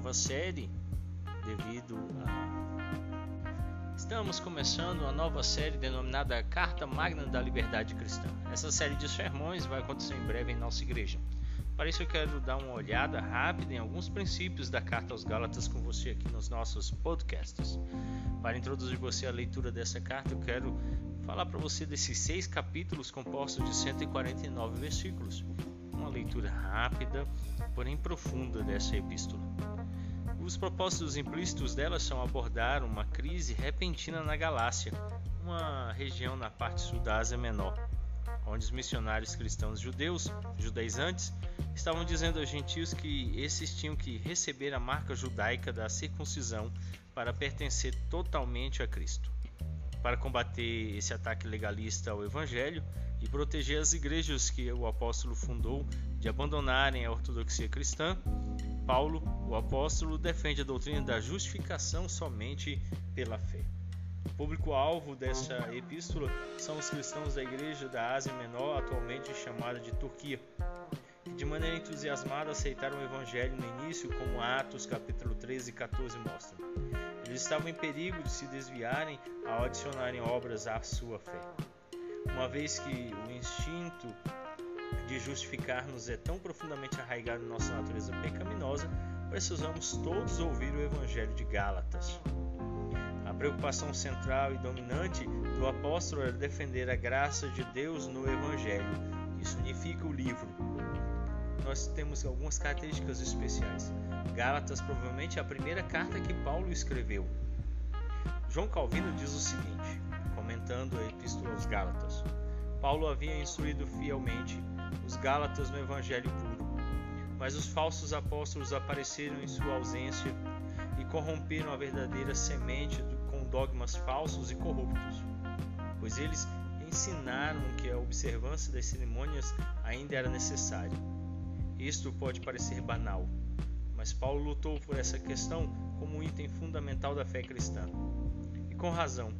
nova série devido a. Estamos começando uma nova série denominada Carta Magna da Liberdade Cristã. Essa série de sermões vai acontecer em breve em nossa igreja. Para isso, eu quero dar uma olhada rápida em alguns princípios da Carta aos Gálatas com você aqui nos nossos podcasts. Para introduzir você à leitura dessa carta, eu quero falar para você desses seis capítulos compostos de 149 versículos. Leitura rápida, porém profunda dessa epístola. Os propósitos implícitos dela são abordar uma crise repentina na Galácia, uma região na parte sul da Ásia Menor, onde os missionários cristãos judeus, judaizantes, estavam dizendo aos gentios que esses tinham que receber a marca judaica da circuncisão para pertencer totalmente a Cristo. Para combater esse ataque legalista ao Evangelho e proteger as igrejas que o apóstolo fundou de abandonarem a ortodoxia cristã, Paulo, o apóstolo, defende a doutrina da justificação somente pela fé. O público-alvo dessa epístola são os cristãos da Igreja da Ásia Menor, atualmente chamada de Turquia, que de maneira entusiasmada aceitaram o Evangelho no início, como Atos capítulo 13 e 14 mostram. Eles estavam em perigo de se desviarem ao adicionarem obras à sua fé. Uma vez que o instinto de justificar-nos é tão profundamente arraigado em nossa natureza pecaminosa, precisamos todos ouvir o Evangelho de Gálatas. A preocupação central e dominante do apóstolo era defender a graça de Deus no Evangelho. Isso unifica o livro. Nós temos algumas características especiais. Gálatas provavelmente é a primeira carta que Paulo escreveu. João Calvino diz o seguinte, comentando a Epístola aos Gálatas: Paulo havia instruído fielmente os Gálatas no Evangelho puro. Mas os falsos apóstolos apareceram em sua ausência e corromperam a verdadeira semente com dogmas falsos e corruptos, pois eles ensinaram que a observância das cerimônias ainda era necessária. Isto pode parecer banal, mas Paulo lutou por essa questão como um item fundamental da fé cristã. E com razão,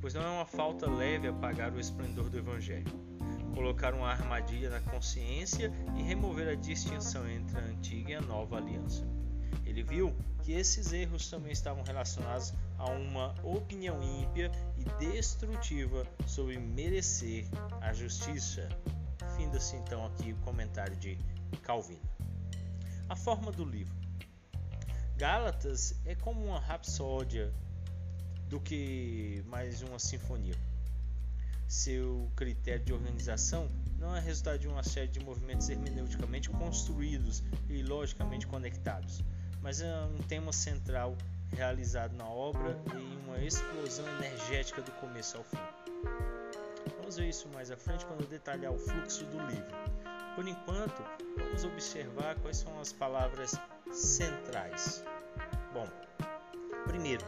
pois não é uma falta leve apagar o esplendor do Evangelho colocar uma armadilha na consciência e remover a distinção entre a antiga e a nova aliança. Ele viu que esses erros também estavam relacionados a uma opinião ímpia e destrutiva sobre merecer a justiça. Finda-se então aqui o comentário de Calvino. A forma do livro. Gálatas é como uma rapsódia do que mais uma sinfonia seu critério de organização não é resultado de uma série de movimentos hermeneuticamente construídos e logicamente conectados, mas é um tema central realizado na obra em uma explosão energética do começo ao fim. Vamos ver isso mais à frente quando detalhar o fluxo do livro. Por enquanto, vamos observar quais são as palavras centrais. Bom, primeiro,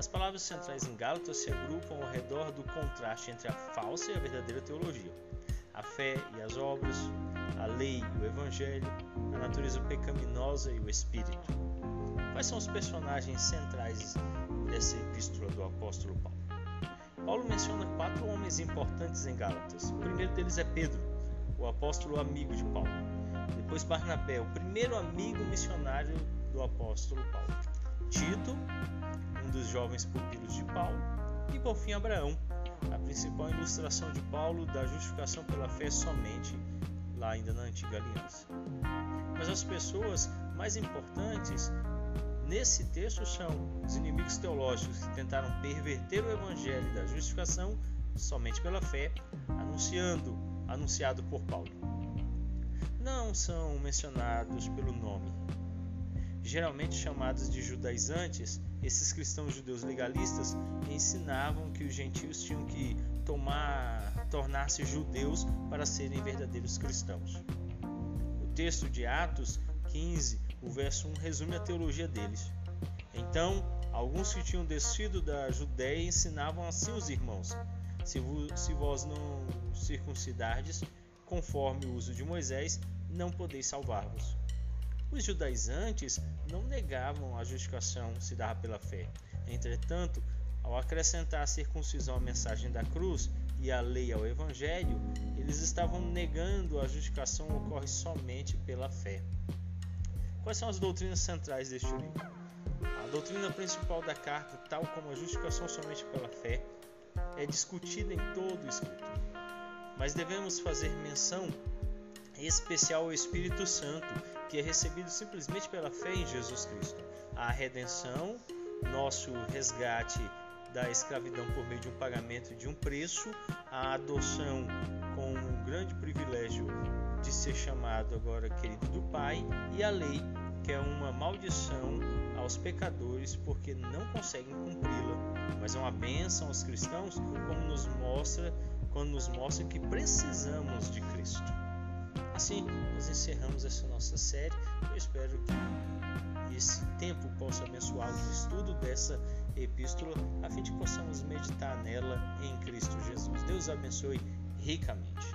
as palavras centrais em Gálatas se agrupam ao redor do contraste entre a falsa e a verdadeira teologia, a fé e as obras, a lei e o evangelho, a natureza pecaminosa e o espírito. Quais são os personagens centrais dessa epístola do apóstolo Paulo? Paulo menciona quatro homens importantes em Gálatas. O primeiro deles é Pedro, o apóstolo amigo de Paulo. Depois Barnabé, o primeiro amigo missionário do apóstolo Paulo. Tito, dos jovens pupilos de Paulo, e por fim Abraão, a principal ilustração de Paulo da justificação pela fé somente lá ainda na antiga aliança. Mas as pessoas mais importantes nesse texto são os inimigos teológicos que tentaram perverter o evangelho da justificação somente pela fé, anunciando, anunciado por Paulo. Não são mencionados pelo nome. Geralmente chamados de judaizantes, esses cristãos judeus legalistas ensinavam que os gentios tinham que tomar, tornar-se judeus para serem verdadeiros cristãos. O texto de Atos 15, o verso 1, resume a teologia deles. Então, alguns que tinham descido da Judéia ensinavam assim os irmãos: se, se vós não circuncidardes, conforme o uso de Moisés, não podeis salvar-vos. Os judaizantes não negavam a justificação se dava pela fé. Entretanto, ao acrescentar a circuncisão à mensagem da cruz e a lei ao evangelho, eles estavam negando a justificação ocorre somente pela fé. Quais são as doutrinas centrais deste livro? A doutrina principal da carta, tal como a justificação somente pela fé, é discutida em todo o escrito. Mas devemos fazer menção especial ao Espírito Santo, que é recebido simplesmente pela fé em Jesus Cristo. A redenção, nosso resgate da escravidão por meio de um pagamento de um preço, a adoção com um grande privilégio de ser chamado agora querido do Pai, e a lei, que é uma maldição aos pecadores porque não conseguem cumpri-la, mas é uma bênção aos cristãos, como nos mostra quando nos mostra que precisamos de Cristo. Assim, nós encerramos essa nossa série. Eu espero que esse tempo possa abençoar o estudo dessa epístola, a fim de que possamos meditar nela em Cristo Jesus. Deus abençoe ricamente.